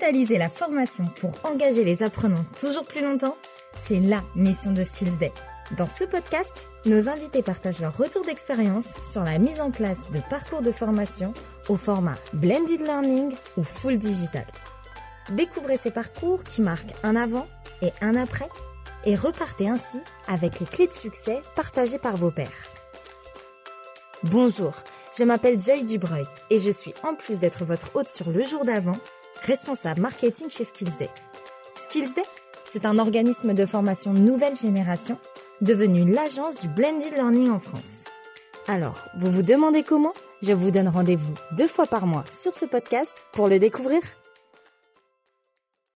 digitaliser la formation pour engager les apprenants toujours plus longtemps C'est la mission de Skills Day. Dans ce podcast, nos invités partagent leur retour d'expérience sur la mise en place de parcours de formation au format blended learning ou full digital. Découvrez ces parcours qui marquent un avant et un après et repartez ainsi avec les clés de succès partagées par vos pairs. Bonjour, je m'appelle Joy Dubreuil et je suis, en plus d'être votre hôte sur le jour d'avant, responsable marketing chez Skills Day. Skills Day, c'est un organisme de formation nouvelle génération devenu l'agence du blended learning en France. Alors, vous vous demandez comment? Je vous donne rendez-vous deux fois par mois sur ce podcast pour le découvrir.